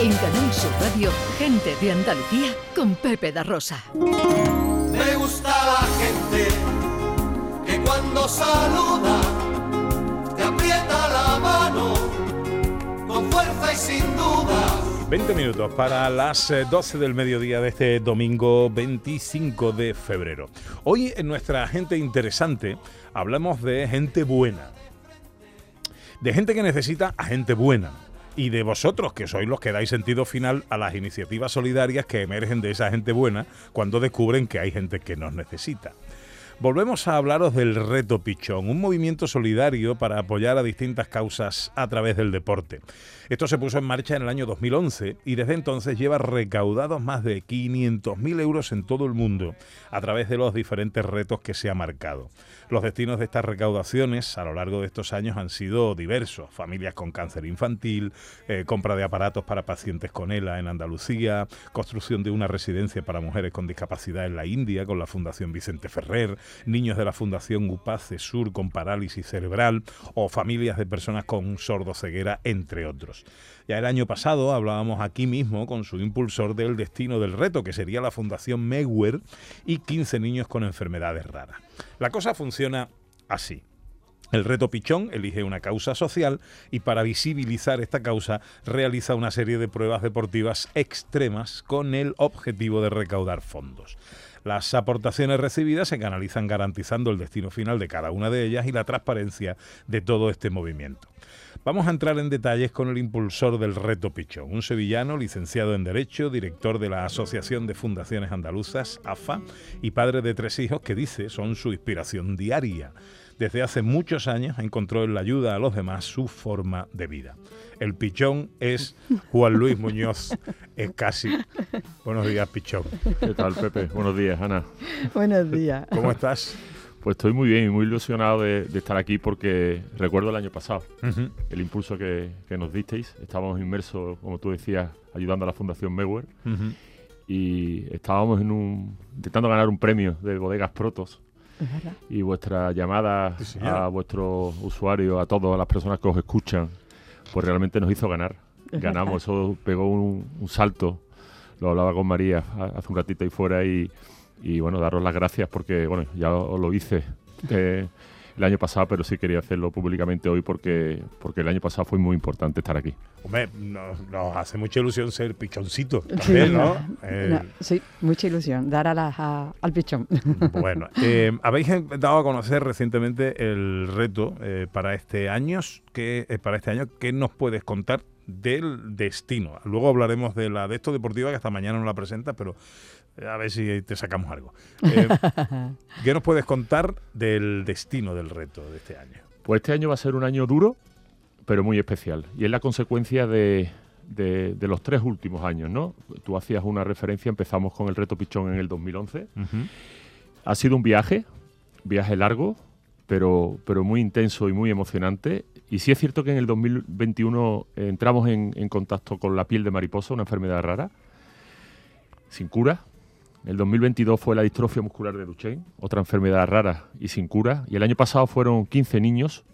En Canal Sur Radio, gente de Andalucía con Pepe da Rosa. Me gusta la gente que cuando saluda te aprieta la mano con fuerza y sin duda. 20 minutos para las 12 del mediodía de este domingo 25 de febrero. Hoy en nuestra gente interesante hablamos de gente buena. De gente que necesita a gente buena y de vosotros, que sois los que dais sentido final a las iniciativas solidarias que emergen de esa gente buena cuando descubren que hay gente que nos necesita. Volvemos a hablaros del Reto Pichón, un movimiento solidario para apoyar a distintas causas a través del deporte. Esto se puso en marcha en el año 2011 y desde entonces lleva recaudados más de 500.000 euros en todo el mundo a través de los diferentes retos que se ha marcado. Los destinos de estas recaudaciones a lo largo de estos años han sido diversos. Familias con cáncer infantil, eh, compra de aparatos para pacientes con ELA en Andalucía, construcción de una residencia para mujeres con discapacidad en la India con la Fundación Vicente Ferrer, niños de la Fundación UPACE Sur con parálisis cerebral o familias de personas con sordoceguera, entre otros. Ya el año pasado hablábamos aquí mismo con su impulsor del destino del reto, que sería la Fundación Mewer y 15 niños con enfermedades raras. La cosa funciona así. El reto Pichón elige una causa social y para visibilizar esta causa realiza una serie de pruebas deportivas extremas con el objetivo de recaudar fondos. Las aportaciones recibidas se canalizan garantizando el destino final de cada una de ellas y la transparencia de todo este movimiento. Vamos a entrar en detalles con el impulsor del Reto Pichón, un sevillano licenciado en Derecho, director de la Asociación de Fundaciones Andaluzas, AFA, y padre de tres hijos que dice son su inspiración diaria. Desde hace muchos años encontró en la ayuda a los demás su forma de vida. El pichón es Juan Luis Muñoz es casi. Buenos días, pichón. ¿Qué tal, Pepe? Buenos días, Ana. Buenos días. ¿Cómo estás? Pues estoy muy bien y muy ilusionado de, estar aquí porque recuerdo el año pasado el impulso que, nos disteis. Estábamos inmersos, como tú decías, ayudando a la Fundación Mewer y estábamos en un, intentando ganar un premio de bodegas Protos. Y vuestra llamada a vuestros usuarios, a todas las personas que os escuchan, pues realmente nos hizo ganar. Ganamos, eso pegó un, un salto. Lo hablaba con María hace un ratito ahí fuera y, y bueno, daros las gracias porque, bueno, ya os lo hice eh, el año pasado, pero sí quería hacerlo públicamente hoy porque, porque el año pasado fue muy importante estar aquí. Hombre, nos, hace mucha ilusión ser pichoncito también, ¿no? Eh, sí, mucha ilusión, dar a al pichón. Bueno, eh, habéis dado a conocer recientemente el reto para este año. ¿Qué, para este año, ¿qué nos puedes contar del destino? Luego hablaremos de la de esto deportiva que hasta mañana no la presenta, pero a ver si te sacamos algo. Eh, ¿Qué nos puedes contar del destino del reto de este año? Pues este año va a ser un año duro, pero muy especial. Y es la consecuencia de, los tres últimos años, ¿no? Tú hacías una referencia, empezamos con el reto Pichón en el 2011. Ha sido un viaje, viaje largo, pero, pero muy intenso y muy emocionante. Y sí es cierto que en el 2021 entramos en, en contacto con la piel de mariposa, una enfermedad rara, sin cura, el 2022 fue la distrofia muscular de Duchenne, otra enfermedad rara y sin cura. Y el año pasado fueron 15 niños,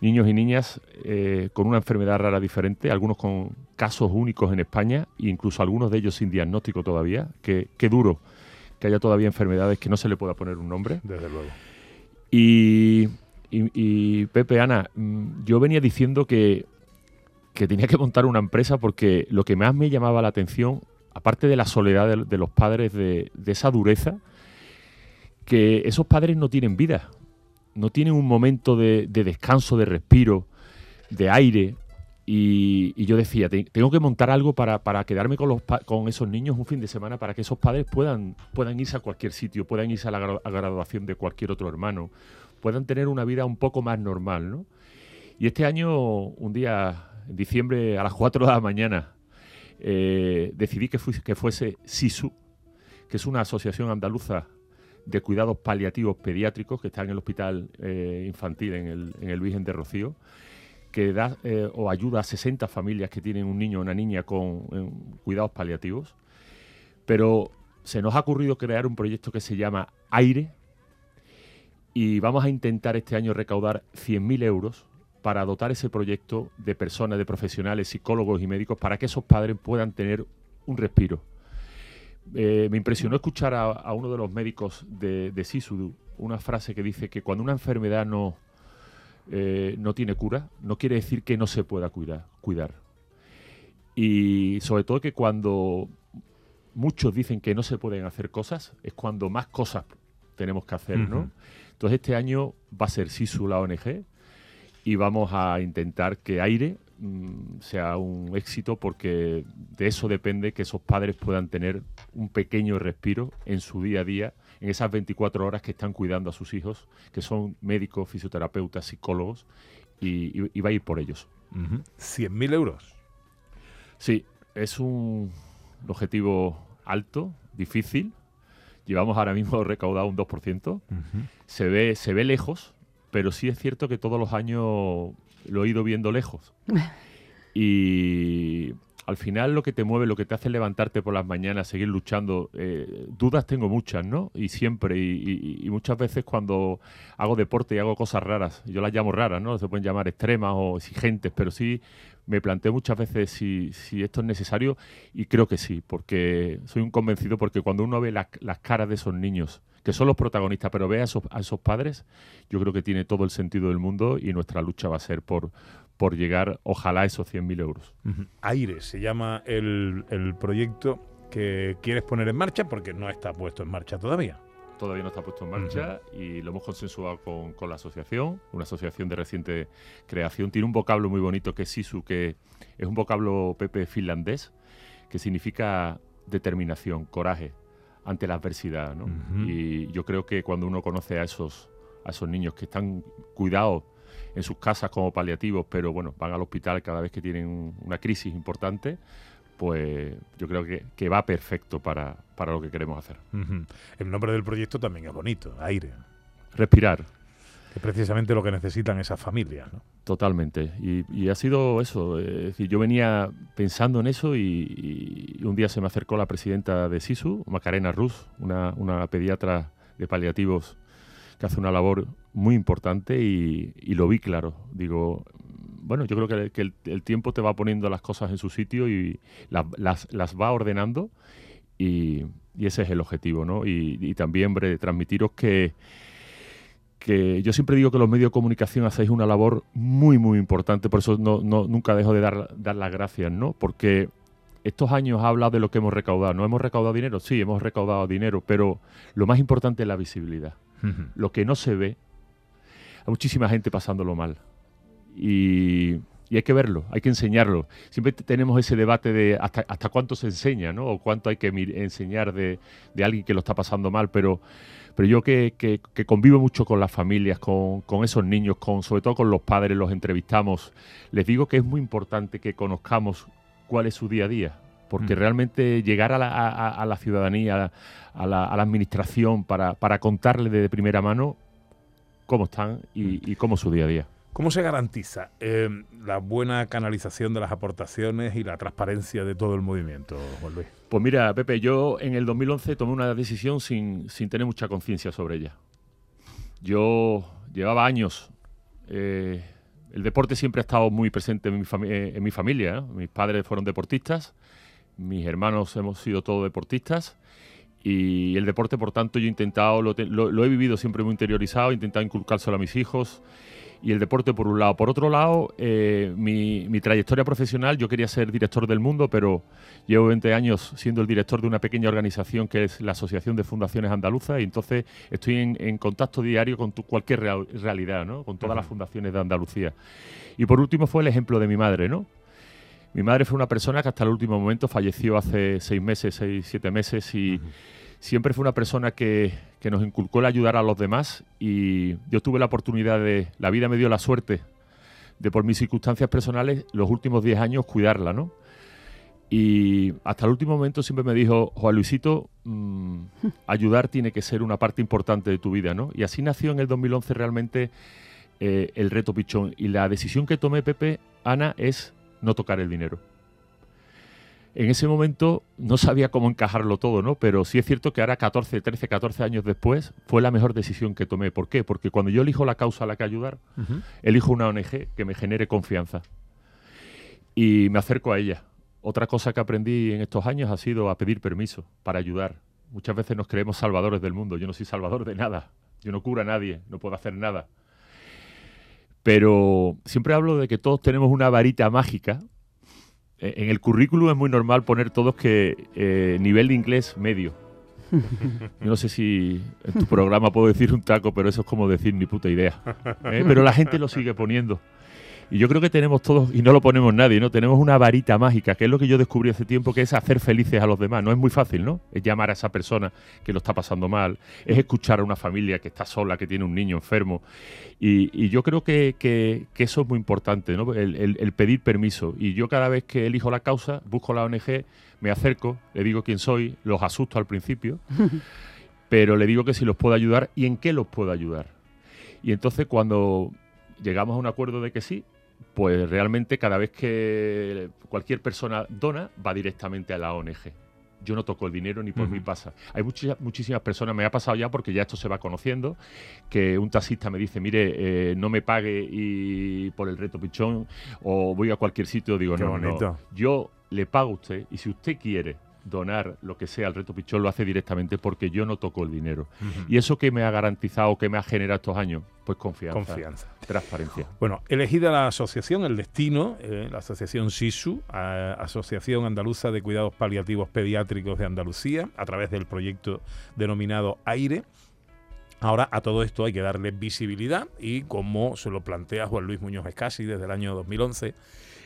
niños y niñas eh, con una enfermedad rara diferente, algunos con casos únicos en España e incluso algunos de ellos sin diagnóstico todavía. Qué, duro que haya todavía enfermedades que no se le pueda poner un nombre. Desde luego. Y, y, Pepe, Ana, mm, yo venía diciendo que, que tenía que montar una empresa porque lo que más me llamaba la atención aparte de la soledad de, los padres, de, esa dureza, que esos padres no tienen vida, no tienen un momento de, descanso, de respiro, de aire. Y, yo decía, tengo que montar algo para, quedarme con, los, con esos niños un fin de semana para que esos padres puedan, puedan irse a cualquier sitio, puedan irse a la graduación de cualquier otro hermano, puedan tener una vida un poco más normal. ¿no? Y este año, un día, en diciembre, a las 4 de la mañana, eh, decidí que, fuese SISU, que es una asociación andaluza de cuidados paliativos pediátricos que está en el hospital eh, infantil en el, en el, Virgen de Rocío, que da eh, o ayuda a 60 familias que tienen un niño o una niña con cuidados paliativos. Pero se nos ha ocurrido crear un proyecto que se llama Aire y vamos a intentar este año recaudar 100.000 euros para dotar ese proyecto de personas, de profesionales, psicólogos y médicos, para que esos padres puedan tener un respiro. Eh, me impresionó escuchar a, uno de los médicos de, de Sisu una frase que dice que cuando una enfermedad no, eh, no tiene cura, no quiere decir que no se pueda cuidar, cuidar. Y sobre todo que cuando muchos dicen que no se pueden hacer cosas, es cuando más cosas tenemos que hacer, ¿no? Entonces este año va a ser SISU la ONG y vamos a intentar que Aire mm, sea un éxito porque de eso depende que esos padres puedan tener un pequeño respiro en su día a día, en esas 24 horas que están cuidando a sus hijos, que son médicos, fisioterapeutas, psicólogos, y, va a ir por ellos. 100.000 euros. Sí, es un objetivo alto, difícil. Llevamos ahora mismo recaudado un 2%. se, ve, se ve lejos, pero sí es cierto que todos los años lo he ido viendo lejos. y al final lo que te mueve, lo que te hace levantarte por las mañanas, seguir luchando, eh, dudas tengo muchas, ¿no? Y siempre, y, muchas veces cuando hago deporte y hago cosas raras, yo las llamo raras, ¿no? Se pueden llamar extremas o exigentes, pero sí me planteo muchas veces si, esto es necesario y creo que sí, porque soy un convencido porque cuando uno ve las caras de esos niños, que son los protagonistas, pero ve a esos, a esos padres, yo creo que tiene todo el sentido del mundo y nuestra lucha va a ser por, por llegar, ojalá, a esos 100.000 euros. Aire se llama el, proyecto que quieres poner en marcha porque no está puesto en marcha todavía todavía no está puesto en marcha y lo hemos consensuado con, con, la asociación, una asociación de reciente creación. Tiene un vocablo muy bonito que es Sisu, que es un vocablo pepe finlandés, que significa determinación, coraje ante la adversidad. ¿no? Y yo creo que cuando uno conoce a esos, a esos niños que están cuidados en sus casas como paliativos, pero bueno, van al hospital cada vez que tienen una crisis importante, pues yo creo que, va perfecto para, lo que queremos hacer. El nombre del proyecto también es bonito, aire. Respirar. Que precisamente lo que necesitan esas familias. ¿no? Totalmente. Y, ha sido eso. Es decir, yo venía pensando en eso y, un día se me acercó la presidenta de SISU, Macarena Rus, una, una pediatra de paliativos que hace una labor muy importante y, lo vi claro. Digo, bueno, yo creo que, el, tiempo te va poniendo las cosas en su sitio y las, las, va ordenando y, ese es el objetivo, ¿no? Y, también, hombre, transmitiros que, que yo siempre digo que los medios de comunicación hacéis una labor muy, muy importante, por eso no, nunca dejo de dar, dar las gracias, ¿no? Porque estos años ha hablado de lo que hemos recaudado. ¿No hemos recaudado dinero? Sí, hemos recaudado dinero, pero lo más importante es la visibilidad. Lo que no se ve, hay muchísima gente pasándolo mal. Y, hay que verlo, hay que enseñarlo. Siempre tenemos ese debate de hasta, hasta cuánto se enseña, ¿no? O cuánto hay que enseñar de, alguien que lo está pasando mal, pero, pero yo que, convivo mucho con las familias, con, esos niños, con, sobre todo con los padres, los entrevistamos, les digo que es muy importante que conozcamos cuál es su día a día, porque mm. realmente llegar a la, ciudadanía, a la, administración, para, para contarle de primera mano cómo están y, y cómo es su día a día. ¿Cómo se garantiza eh, la buena canalización de las aportaciones y la transparencia de todo el movimiento, Juan Luis? Pues mira, Pepe, yo en el 2011 tomé una decisión sin, tener mucha conciencia sobre ella. Yo llevaba años. Eh, el deporte siempre ha estado muy presente en mi, en mi familia. ¿eh? Mis padres fueron deportistas, mis hermanos hemos sido todos deportistas. Y el deporte, por tanto, yo he intentado, lo, lo he vivido siempre muy interiorizado, he intentado inculcárselo a mis hijos y el deporte por un lado. Por otro lado, eh, mi, trayectoria profesional, yo quería ser director del mundo, pero llevo 20 años siendo el director de una pequeña organización que es la Asociación de Fundaciones Andaluzas y entonces estoy en, contacto diario con cualquier realidad, ¿no? con todas las fundaciones de Andalucía. Y por último fue el ejemplo de mi madre, ¿no? Mi madre fue una persona que hasta el último momento falleció hace seis meses, seis, siete meses y siempre fue una persona que, nos inculcó el ayudar a los demás y yo tuve la oportunidad de, la vida me dio la suerte de por mis circunstancias personales los últimos 10 años cuidarla, ¿no? Y hasta el último momento siempre me dijo, Juan Luisito, mm, ayudar tiene que ser una parte importante de tu vida, ¿no? Y así nació en el 2011 realmente eh, el reto Pichón. Y la decisión que tomé, Pepe, Ana, es no tocar el dinero. En ese momento no sabía cómo encajarlo todo, ¿no? Pero sí es cierto que ahora 14, 13, 14 años después fue la mejor decisión que tomé. ¿Por qué? Porque cuando yo elijo la causa a la que ayudar, elijo una ONG que me genere confianza. Y me acerco a ella. Otra cosa que aprendí en estos años ha sido a pedir permiso para ayudar. Muchas veces nos creemos salvadores del mundo. Yo no soy salvador de nada. Yo no curo a nadie, no puedo hacer nada. Pero siempre hablo de que todos tenemos una varita mágica en el currículum es muy normal poner todos que eh, nivel de inglés medio. Yo no sé si en tu programa puedo decir un taco, pero eso es como decir ni puta idea. ¿eh? Pero la gente lo sigue poniendo. Y yo creo que tenemos todos, y no lo ponemos nadie, ¿no? Tenemos una varita mágica, que es lo que yo descubrí hace tiempo, que es hacer felices a los demás. No es muy fácil, ¿no? Es llamar a esa persona que lo está pasando mal, es escuchar a una familia que está sola, que tiene un niño enfermo. Y, yo creo que, eso es muy importante, ¿no? El, pedir permiso. Y yo cada vez que elijo la causa, busco la ONG, me acerco, le digo quién soy, los asusto al principio, pero le digo que si los puedo ayudar y en qué los puedo ayudar. Y entonces cuando llegamos a un acuerdo de que sí, pues realmente cada vez que cualquier persona dona, va directamente a la ONG. Yo no toco el dinero ni por mí pasa. Hay muchísimas personas, me ha pasado ya porque ya esto se va conociendo, que un taxista me dice, mire, eh, no me pague y por el reto pichón o voy a cualquier sitio, digo, no, no, yo le pago a usted y si usted quiere donar lo que sea al reto Pichón lo hace directamente porque yo no toco el dinero. Y eso que me ha garantizado, que me ha generado estos años, pues confianza. Confianza. Transparencia. Bueno, elegida la asociación, el destino, eh, la asociación SISU, Asociación Andaluza de Cuidados Paliativos Pediátricos de Andalucía, a través del proyecto denominado AIRE. Ahora a todo esto hay que darle visibilidad y como se lo plantea Juan Luis Muñoz Escasi desde el año 2011,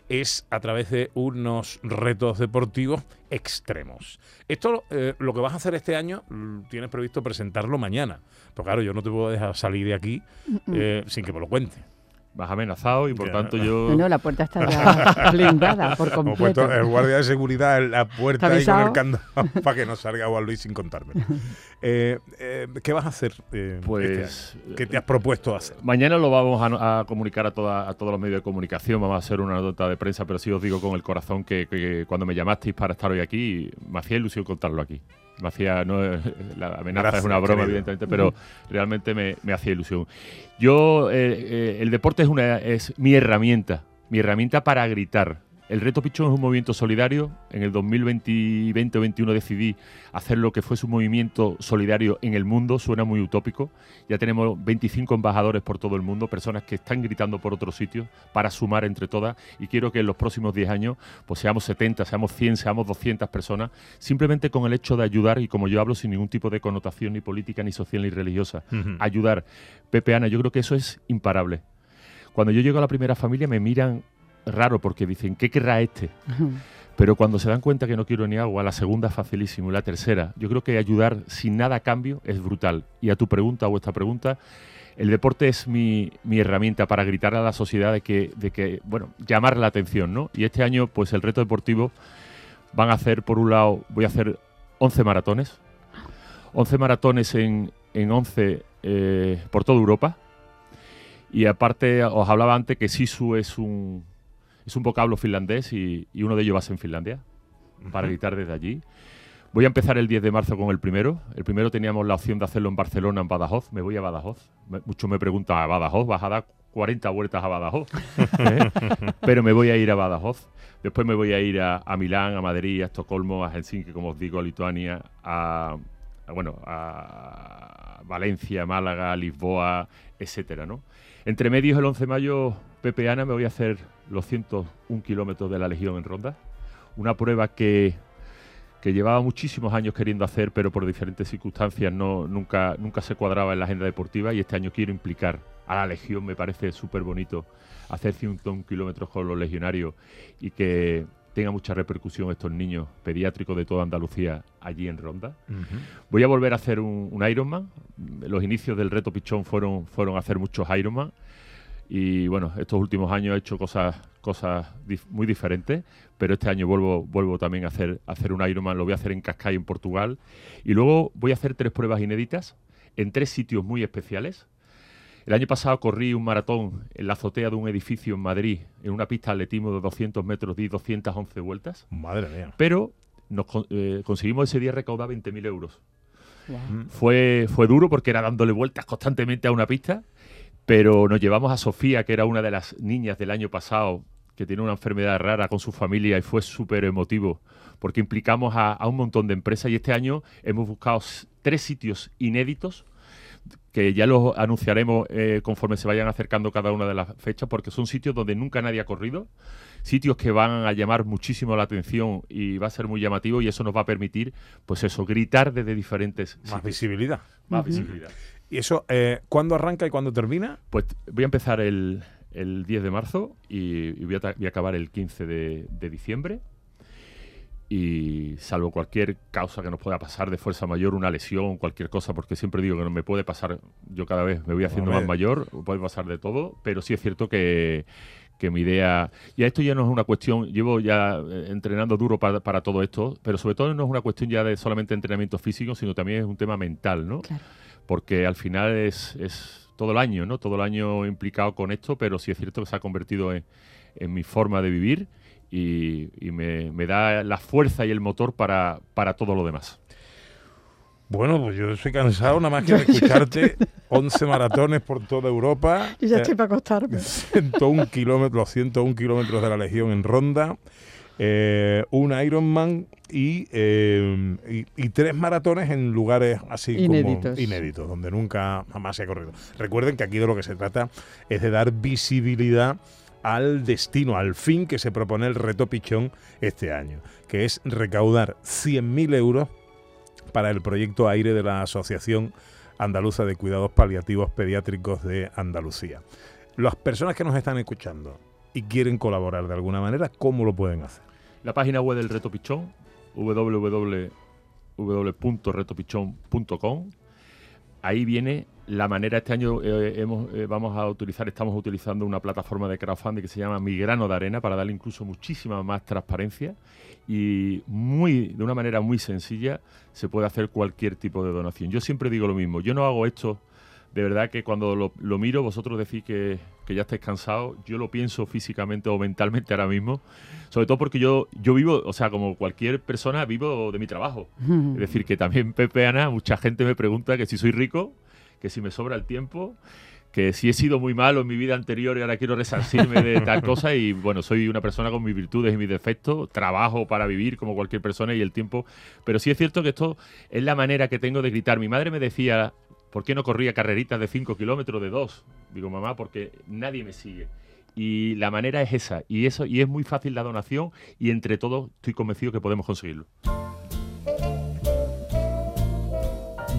es a través de unos retos deportivos extremos. Esto eh, lo que vas a hacer este año, mm, tienes previsto presentarlo mañana. Pero claro, yo no te puedo dejar salir de aquí eh, sin que me lo cuente vas amenazado y por tanto yo... No, la puerta está ya blindada por completo. el guardia de seguridad en la puerta ahí con el candado para que no salga Juan Luis sin contarme. Eh, eh, ¿Qué vas a hacer? Eh, pues... Este ¿Qué te has propuesto hacer? Mañana lo vamos a, comunicar a, toda, a todos los medios de comunicación, vamos a hacer una nota de prensa, pero sí os digo con el corazón que cuando me llamasteis para estar hoy aquí, me hacía ilusión contarlo aquí me hacía, no, la amenaza es una broma, evidentemente, pero realmente me, me hacía ilusión. Yo, eh, eh, el deporte es, una, es mi herramienta, mi herramienta para gritar, el Reto Pichón es un movimiento solidario. En el 2020 o 2021 decidí hacer lo que fuese un movimiento solidario en el mundo. Suena muy utópico. Ya tenemos 25 embajadores por todo el mundo, personas que están gritando por otros sitios para sumar entre todas. Y quiero que en los próximos 10 años pues seamos 70, seamos 100, seamos 200 personas, simplemente con el hecho de ayudar, y como yo hablo sin ningún tipo de connotación ni política, ni social, ni religiosa, ayudar. Pepe Ana, yo creo que eso es imparable. Cuando yo llego a la primera familia me miran raro porque dicen, ¿qué querrá este? Pero cuando se dan cuenta que no quiero ni agua, la segunda es facilísimo y la tercera, yo creo que ayudar sin nada a cambio es brutal. Y a tu pregunta o esta pregunta, el deporte es mi, herramienta para gritar a la sociedad de que, de que, bueno, llamar la atención, ¿no? Y este año, pues el reto deportivo van a hacer, por un lado, voy a hacer 11 maratones, 11 maratones en, en 11 eh, por toda Europa. Y aparte, os hablaba antes que Sisu es un, es un vocablo finlandés y, uno de ellos va a ser en Finlandia, para editar desde allí. Voy a empezar el 10 de marzo con el primero. El primero teníamos la opción de hacerlo en Barcelona, en Badajoz. Me voy a Badajoz. Muchos me preguntan, ¿a Badajoz? ¿Vas a dar 40 vueltas a Badajoz? ¿Eh? Pero me voy a ir a Badajoz. Después me voy a ir a, Milán, a Madrid, a Estocolmo, a Helsinki, como os digo, a Lituania, a, bueno, a Valencia, Málaga, Lisboa, etcétera, ¿no? Entre medios, el 11 de mayo, Pepe Ana, me voy a hacer los 101 kilómetros de la Legión en Ronda. Una prueba que, que, llevaba muchísimos años queriendo hacer, pero por diferentes circunstancias no, nunca, nunca se cuadraba en la agenda deportiva y este año quiero implicar a la Legión. Me parece súper bonito hacer 101 kilómetros con los legionarios y que tenga mucha repercusión estos niños pediátricos de toda Andalucía allí en Ronda. Voy a volver a hacer un, un, Ironman. Los inicios del reto Pichón fueron, fueron a hacer muchos Ironman. Y bueno, estos últimos años he hecho cosas, cosas muy diferentes, pero este año vuelvo, vuelvo también a hacer, hacer un Ironman, lo voy a hacer en Cascais, en Portugal. Y luego voy a hacer tres pruebas inéditas en tres sitios muy especiales. El año pasado corrí un maratón en la azotea de un edificio en Madrid, en una pista de atletismo de 200 metros, di 211 vueltas. Madre mía. Pero nos eh, conseguimos ese día recaudar 20.000 euros. Guau. Fue, fue duro porque era dándole vueltas constantemente a una pista, pero nos llevamos a Sofía, que era una de las niñas del año pasado, que tiene una enfermedad rara con su familia y fue súper emotivo, porque implicamos a, a un montón de empresas y este año hemos buscado tres sitios inéditos que ya los anunciaremos eh, conforme se vayan acercando cada una de las fechas, porque son sitios donde nunca nadie ha corrido, sitios que van a llamar muchísimo la atención y va a ser muy llamativo y eso nos va a permitir, pues eso, gritar desde diferentes Más sitios. visibilidad. Más visibilidad. ¿Y eso eh, cuándo arranca y cuándo termina? Pues voy a empezar el, el 10 de marzo y, y voy, a, ta- voy a acabar el 15 de, de diciembre. Y salvo cualquier causa que nos pueda pasar de fuerza mayor, una lesión, cualquier cosa, porque siempre digo que no me puede pasar, yo cada vez me voy haciendo más mayor, puede pasar de todo, pero sí es cierto que, que mi idea, ya esto ya no es una cuestión, llevo ya eh, entrenando duro para, para todo esto, pero sobre todo no es una cuestión ya de solamente entrenamiento físico, sino también es un tema mental, ¿no? Claro. porque al final es, es todo el año, ¿no? Todo el año implicado con esto, pero sí es cierto que se ha convertido en, en mi forma de vivir y, y me, me da la fuerza y el motor para, para todo lo demás. Bueno, pues yo estoy cansado nada más que de escucharte 11 maratones por toda Europa. Yo ya eh, estoy para acostarme. 101 kilómetros, los 101 kilómetros de la Legión en Ronda, eh, un Ironman y, eh, y, y tres maratones en lugares así Inéditos. como inéditos, donde nunca jamás se ha corrido. Recuerden que aquí de lo que se trata es de dar visibilidad al destino, al fin que se propone el reto Pichón este año, que es recaudar 100.000 euros para el proyecto aire de la Asociación Andaluza de Cuidados Paliativos Pediátricos de Andalucía. Las personas que nos están escuchando y quieren colaborar de alguna manera, ¿cómo lo pueden hacer? La página web del Reto Pichón, www.retopichón.com. Ahí viene la manera, este año eh, hemos, eh, vamos a utilizar, estamos utilizando una plataforma de crowdfunding que se llama Mi Grano de Arena para darle incluso muchísima más transparencia y muy, de una manera muy sencilla se puede hacer cualquier tipo de donación. Yo siempre digo lo mismo, yo no hago esto, de verdad que cuando lo, lo miro vosotros decís que, que ya estáis cansados, yo lo pienso físicamente o mentalmente ahora mismo, sobre todo porque yo, yo vivo, o sea, como cualquier persona, vivo de mi trabajo. Es decir, que también Pepe Ana, mucha gente me pregunta que si soy rico, que si me sobra el tiempo, que si he sido muy malo en mi vida anterior y ahora quiero resarcirme de tal cosa y bueno, soy una persona con mis virtudes y mis defectos, trabajo para vivir como cualquier persona y el tiempo, pero sí es cierto que esto es la manera que tengo de gritar. Mi madre me decía, ¿por qué no corría carreritas de 5 kilómetros, de 2? Digo, mamá, porque nadie me sigue. Y la manera es esa, y eso y es muy fácil la donación y entre todos estoy convencido que podemos conseguirlo.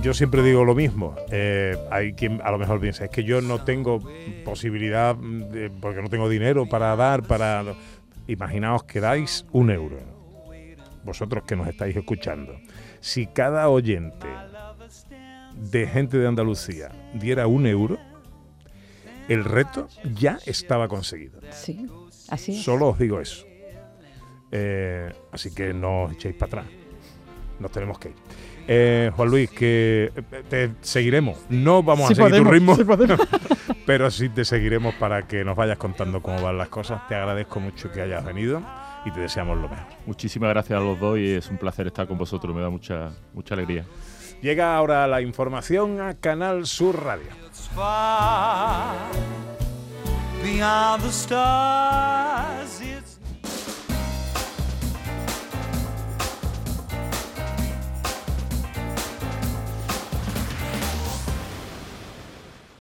Yo siempre digo lo mismo. eh, hay quien a lo mejor piensa, es que yo no tengo posibilidad, mm, porque no tengo dinero para dar, para... Imaginaos que dais un euro. Vosotros que nos estáis escuchando. Si cada oyente de gente de Andalucía diera un euro, el reto ya estaba conseguido. Sí, así es. Solo os digo eso. Eh, así que no os echéis para atrás. Nos tenemos que ir. Eh, Juan Luis, que eh, te seguiremos. No vamos Sí a seguir podemos, tu ritmo, sí podemos. pero sí te seguiremos para que nos vayas contando cómo van las cosas. Te agradezco mucho que hayas venido y te deseamos lo mejor. Muchísimas gracias a los dos y es un placer estar con vosotros, me da mucha, mucha alegría. Llega ahora la información a Canal Sur Radio.